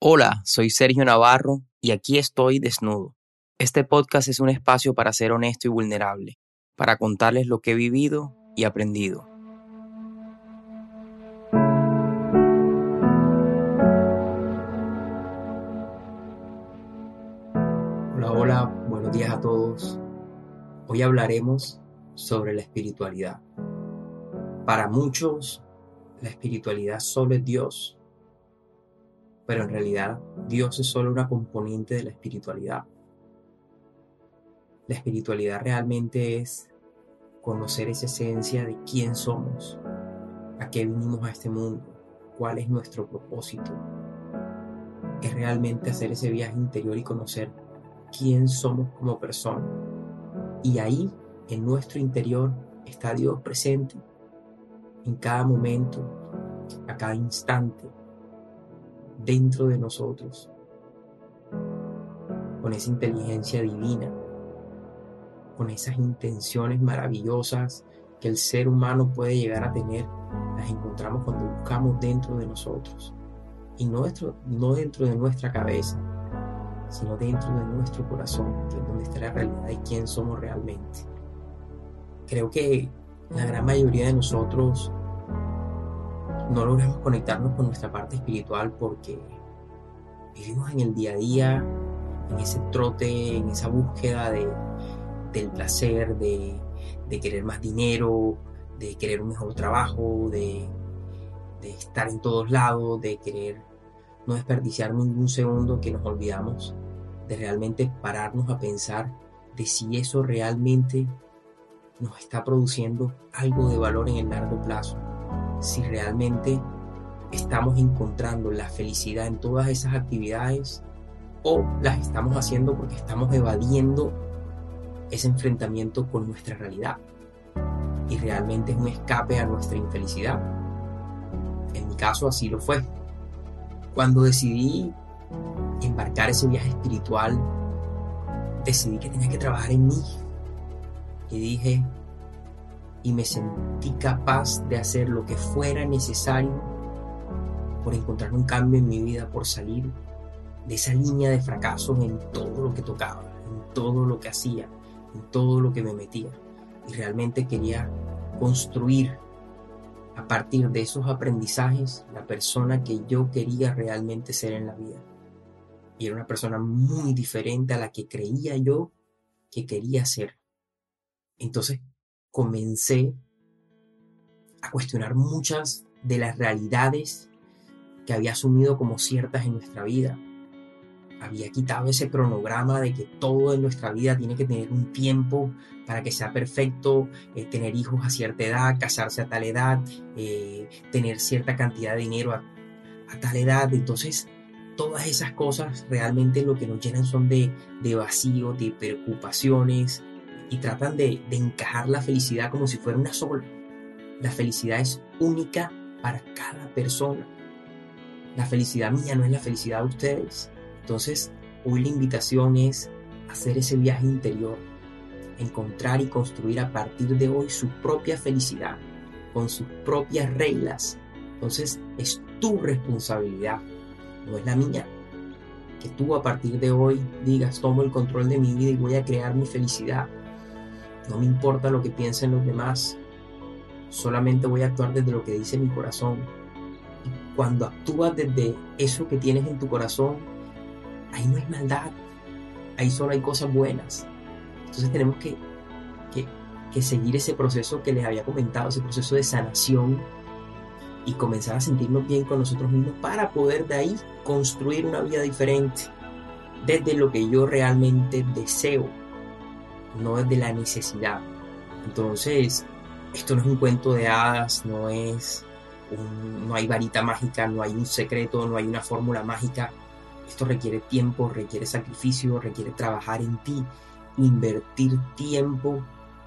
Hola, soy Sergio Navarro y aquí estoy desnudo. Este podcast es un espacio para ser honesto y vulnerable, para contarles lo que he vivido y aprendido. Hola, hola, buenos días a todos. Hoy hablaremos sobre la espiritualidad. Para muchos, la espiritualidad solo es Dios pero en realidad Dios es solo una componente de la espiritualidad. La espiritualidad realmente es conocer esa esencia de quién somos, a qué vinimos a este mundo, cuál es nuestro propósito. Es realmente hacer ese viaje interior y conocer quién somos como persona. Y ahí, en nuestro interior, está Dios presente en cada momento, a cada instante, dentro de nosotros, con esa inteligencia divina, con esas intenciones maravillosas que el ser humano puede llegar a tener, las encontramos cuando buscamos dentro de nosotros. Y no, dentro, no dentro de nuestra cabeza, sino dentro de nuestro corazón, que es donde está la realidad y quién somos realmente. Creo que la gran mayoría de nosotros no logramos conectarnos con nuestra parte espiritual porque vivimos en el día a día, en ese trote, en esa búsqueda de, del placer, de, querer más dinero, de querer un mejor trabajo, de, de estar en todos lados, de querer no desperdiciar ningún segundo que nos olvidamos de realmente pararnos a pensar de si eso realmente nos está produciendo algo de valor en el largo plazo si realmente estamos encontrando la felicidad en todas esas actividades o las estamos haciendo porque estamos evadiendo ese enfrentamiento con nuestra realidad y realmente es un escape a nuestra infelicidad. En mi caso así lo fue. Cuando decidí embarcar ese viaje espiritual, decidí que tenía que trabajar en mí y dije, y me sentí capaz de hacer lo que fuera necesario por encontrar un cambio en mi vida, por salir de esa línea de fracasos en todo lo que tocaba, en todo lo que hacía, en todo lo que me metía. Y realmente quería construir a partir de esos aprendizajes la persona que yo quería realmente ser en la vida. Y era una persona muy diferente a la que creía yo que quería ser. Entonces comencé a cuestionar muchas de las realidades que había asumido como ciertas en nuestra vida. Había quitado ese cronograma de que todo en nuestra vida tiene que tener un tiempo para que sea perfecto, eh, tener hijos a cierta edad, casarse a tal edad, eh, tener cierta cantidad de dinero a, a, tal edad. Entonces, todas esas cosas realmente lo que nos llenan son de, de vacío, de preocupaciones, y tratan de, encajar la felicidad como si fuera una sola. La felicidad es única para cada persona. La felicidad mía no es la felicidad de ustedes. Entonces, hoy la invitación es hacer ese viaje interior, encontrar y construir a partir de hoy su propia felicidad, con sus propias reglas. Entonces, es tu responsabilidad, no es la mía. Que tú a partir de hoy digas, tomo el control de mi vida y voy a crear mi felicidad no me importa lo que piensen los demás. Solamente voy a actuar desde lo que dice mi corazón. Y cuando actúas desde eso que tienes en tu corazón, ahí no hay maldad. Ahí solo hay cosas buenas. Entonces tenemos que, que, que seguir ese proceso que les había comentado, ese proceso de sanación y comenzar a sentirnos bien con nosotros mismos para poder de ahí construir una vida diferente desde lo que yo realmente deseo no es de la necesidad. Entonces, esto no es un cuento de hadas, no es no hay varita mágica, no hay un secreto, no hay una fórmula mágica. Esto requiere tiempo, requiere sacrificio, requiere trabajar en ti, invertir tiempo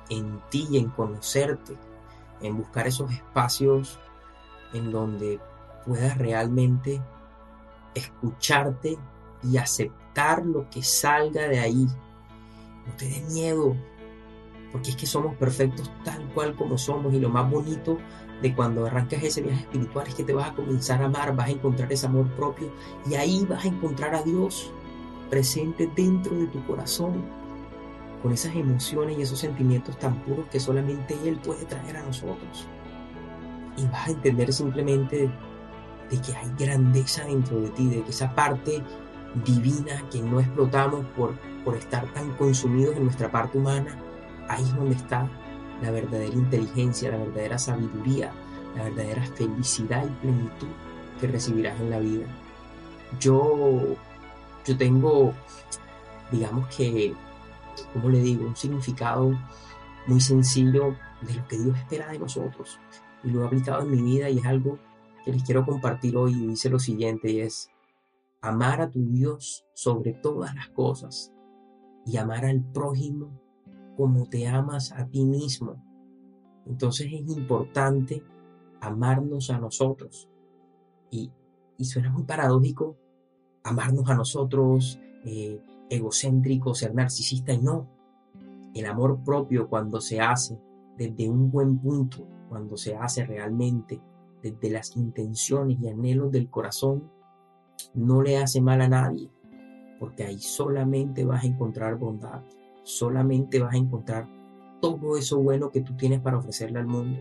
en ti y en conocerte, en buscar esos espacios en donde puedas realmente escucharte y aceptar lo que salga de ahí, no te dé miedo. Porque es que somos perfectos tal cual como somos y lo más bonito de cuando arrancas ese viaje espiritual es que te vas a comenzar a amar, vas a encontrar ese amor propio y ahí vas a encontrar a Dios presente dentro de tu corazón con esas emociones y esos sentimientos tan puros que solamente Él puede traer a nosotros. Y vas a entender simplemente de que hay grandeza dentro de ti, de que esa parte divina que no explotamos por, por estar tan consumidos en nuestra parte humana, ahí es donde está la verdadera inteligencia, la verdadera sabiduría, la verdadera felicidad y plenitud que recibirás en la vida. Yo, yo tengo, digamos que, como le digo, un significado muy sencillo de lo que Dios espera de nosotros. Y lo he aplicado en mi vida y es algo que les quiero compartir hoy y dice lo siguiente y es amar a tu Dios sobre todas las cosas y amar al prójimo como te amas a ti mismo. Entonces es importante amarnos a nosotros. Y, y suena muy paradójico amarnos a nosotros, eh, egocéntrico, ser narcisista, y no. El amor propio cuando se hace desde un buen punto, cuando se hace realmente desde las intenciones y anhelos del corazón, no le hace mal a nadie, porque ahí solamente vas a encontrar bondad, solamente vas a encontrar todo eso bueno que tú tienes para ofrecerle al mundo.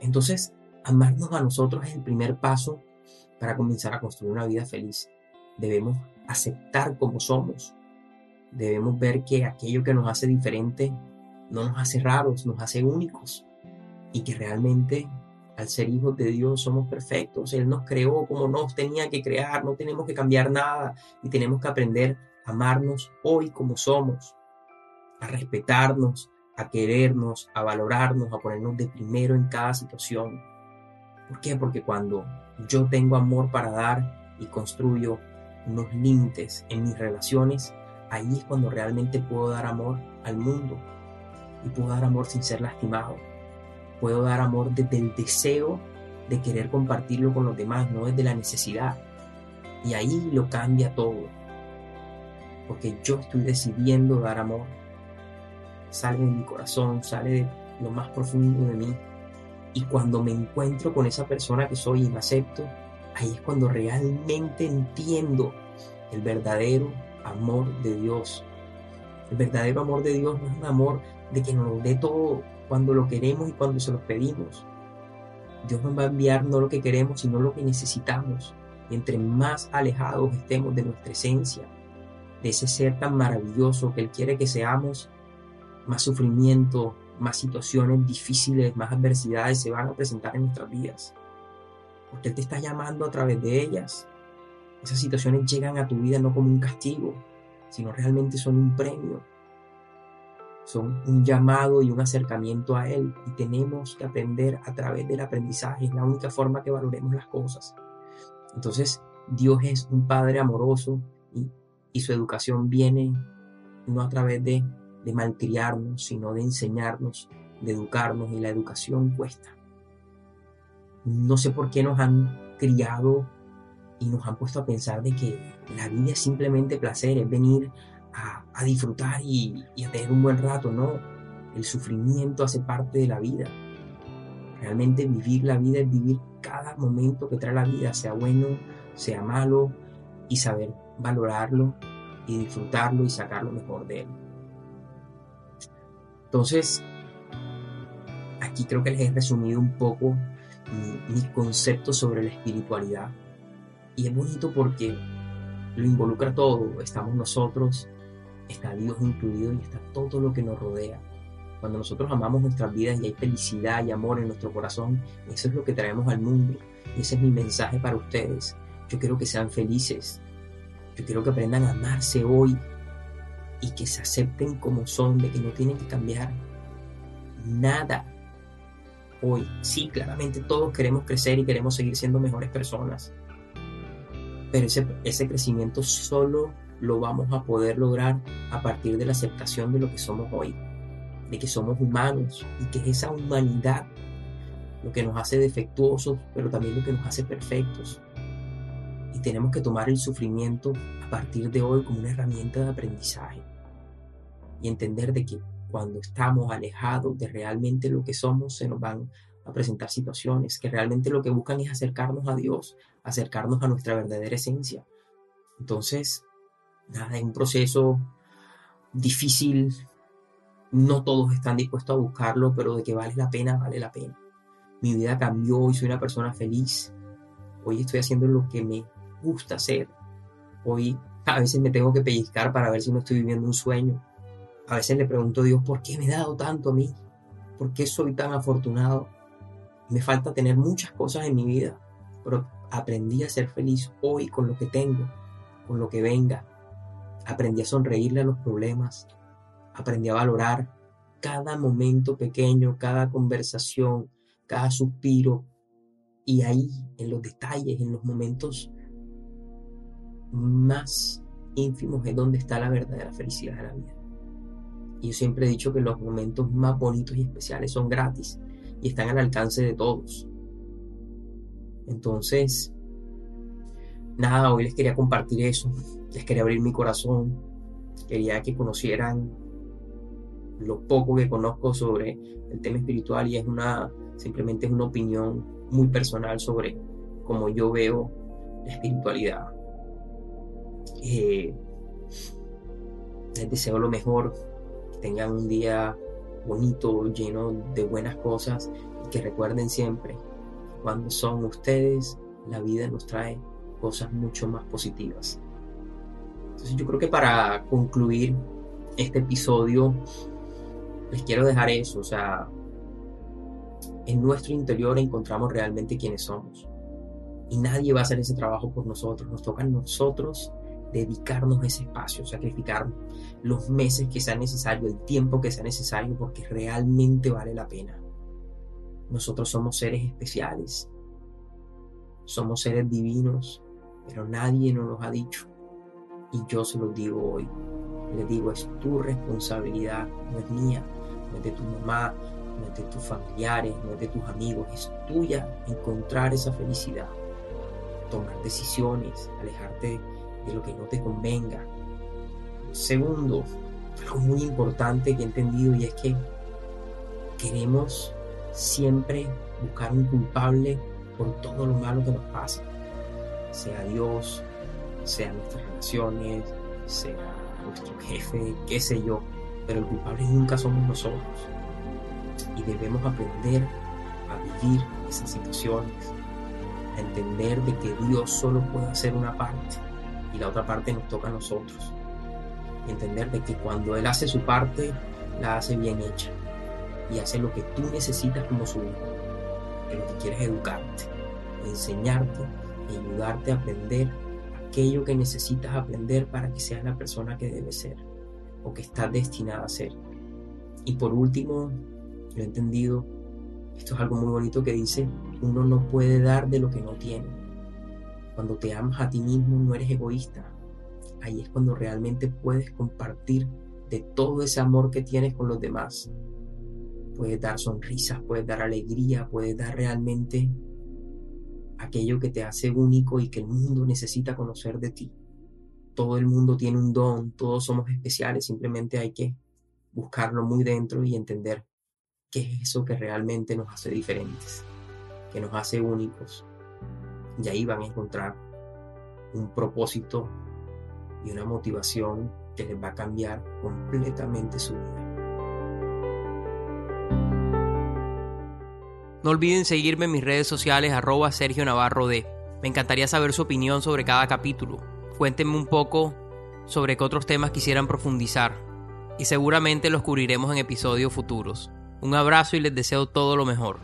Entonces, amarnos a nosotros es el primer paso para comenzar a construir una vida feliz. Debemos aceptar como somos. Debemos ver que aquello que nos hace diferente no nos hace raros, nos hace únicos. Y que realmente al ser hijos de Dios somos perfectos. Él nos creó como nos tenía que crear, no tenemos que cambiar nada y tenemos que aprender a amarnos hoy como somos, a respetarnos, a querernos, a valorarnos, a ponernos de primero en cada situación. ¿Por qué? Porque cuando yo tengo amor para dar y construyo unos límites en mis relaciones, ahí es cuando realmente puedo dar amor al mundo y puedo dar amor sin ser lastimado Puedo dar amor desde el deseo de querer compartirlo con los demás, no desde la necesidad. Y ahí lo cambia todo. Porque yo estoy decidiendo dar amor. Sale de mi corazón, sale de lo más profundo de mí. Y cuando me encuentro con esa persona que soy y me acepto, ahí es cuando realmente entiendo el verdadero amor de Dios. El verdadero amor de Dios no es un amor de que nos dé todo, cuando lo queremos y cuando se lo pedimos. Dios nos va a enviar no lo que queremos, sino lo que necesitamos. Y entre más alejados estemos de nuestra esencia, de ese ser tan maravilloso que Él quiere que seamos, más sufrimiento, más situaciones difíciles, más adversidades se van a presentar en nuestras vidas. Porque Él te está llamando a través de ellas. Esas situaciones llegan a tu vida no como un castigo, sino realmente son un premio son un llamado y un acercamiento a Él y tenemos que aprender a través del aprendizaje, es la única forma que valoremos las cosas. Entonces, Dios es un Padre amoroso y, su educación viene no a través de, de malcriarnos, sino de enseñarnos, de educarnos y la educación cuesta. No sé por qué nos han criado y nos han puesto a pensar de que la vida es simplemente placer, es venir a, disfrutar y, a tener un buen rato, no. El sufrimiento hace parte de la vida. Realmente vivir la vida es vivir cada momento que trae la vida, sea bueno, sea malo, y saber valorarlo y disfrutarlo y sacar lo mejor de él. Entonces, aquí creo que les he resumido un poco mis conceptos sobre la espiritualidad. Y es bonito porque lo involucra todo. Estamos nosotros, está Dios incluido y está todo lo que nos rodea. Cuando nosotros amamos nuestras vidas y hay felicidad y amor en nuestro corazón, eso es lo que traemos al mundo. Y ese es mi mensaje para ustedes. Yo quiero que sean felices. Yo quiero que aprendan a amarse hoy y que se acepten como son, de que no tienen que cambiar nada hoy. Sí, claramente todos queremos crecer y queremos seguir siendo mejores personas. Pero ese, ese crecimiento solo lo vamos a poder lograr a partir de la aceptación de lo que somos hoy, de que somos humanos y que es esa humanidad lo que nos hace defectuosos, pero también lo que nos hace perfectos. Y tenemos que tomar el sufrimiento a partir de hoy como una herramienta de aprendizaje y entender de que cuando estamos alejados de realmente lo que somos, se nos van a presentar situaciones que realmente lo que buscan es acercarnos a Dios, acercarnos a nuestra verdadera esencia. Entonces, nada, es un proceso difícil, no todos están dispuestos a buscarlo, pero de que vale la pena, vale la pena. Mi vida cambió y soy una persona feliz. Hoy estoy haciendo lo que me gusta hacer. Hoy a veces me tengo que pellizcar para ver si no estoy viviendo un sueño. A veces le pregunto a Dios, ¿por qué me he dado tanto a mí? ¿Por qué soy tan afortunado? Me falta tener muchas cosas en mi vida, pero aprendí a ser feliz hoy con lo que tengo, con lo que venga. Aprendí a sonreírle a los problemas, aprendí a valorar cada momento pequeño, cada conversación, cada suspiro. Y ahí, en los detalles, en los momentos más ínfimos, es donde está la verdadera felicidad de la vida. Y yo siempre he dicho que los momentos más bonitos y especiales son gratis y están al alcance de todos. Entonces, nada, hoy les quería compartir eso, les quería abrir mi corazón, quería que conocieran lo poco que conozco sobre el tema espiritual y es una, simplemente es una opinión muy personal sobre cómo yo veo la espiritualidad. Eh, les deseo lo mejor, que tengan un día bonito, lleno de buenas cosas y que recuerden siempre, cuando son ustedes, la vida nos trae cosas mucho más positivas. Entonces yo creo que para concluir este episodio, les quiero dejar eso, o sea, en nuestro interior encontramos realmente quiénes somos. Y nadie va a hacer ese trabajo por nosotros, nos toca a nosotros dedicarnos ese espacio, sacrificar los meses que sea necesario, el tiempo que sea necesario, porque realmente vale la pena. Nosotros somos seres especiales, somos seres divinos, pero nadie nos lo ha dicho. Y yo se los digo hoy. Les digo, es tu responsabilidad, no es mía, no es de tu mamá, no es de tus familiares, no es de tus amigos, es tuya encontrar esa felicidad, tomar decisiones, alejarte de lo que no te convenga. Segundo, algo muy importante que he entendido y es que queremos siempre buscar un culpable por todo lo malo que nos pasa, sea Dios, sea nuestras relaciones, sea nuestro jefe, qué sé yo, pero el culpable nunca somos nosotros. Y debemos aprender a vivir esas situaciones, a entender de que Dios solo puede hacer una parte y la otra parte nos toca a nosotros. Entender de que cuando Él hace su parte, la hace bien hecha y hace lo que tú necesitas como su hijo. Que lo que quieres es educarte, enseñarte ayudarte a aprender aquello que necesitas aprender para que seas la persona que debes ser o que estás destinada a ser. Y por último, lo he entendido, esto es algo muy bonito que dice, uno no puede dar de lo que no tiene. Cuando te amas a ti mismo no eres egoísta. Ahí es cuando realmente puedes compartir de todo ese amor que tienes con los demás. Puedes dar sonrisas, puedes dar alegría, puedes dar realmente aquello que te hace único y que el mundo necesita conocer de ti. Todo el mundo tiene un don, todos somos especiales, simplemente hay que buscarlo muy dentro y entender qué es eso que realmente nos hace diferentes, que nos hace únicos, y ahí van a encontrar un propósito y una motivación que les va a cambiar completamente su vida. No olviden seguirme en mis redes sociales arroba Sergio Navarro. Me encantaría saber su opinión sobre cada capítulo. Cuéntenme un poco sobre qué otros temas quisieran profundizar y seguramente los cubriremos en episodios futuros. Un abrazo y les deseo todo lo mejor.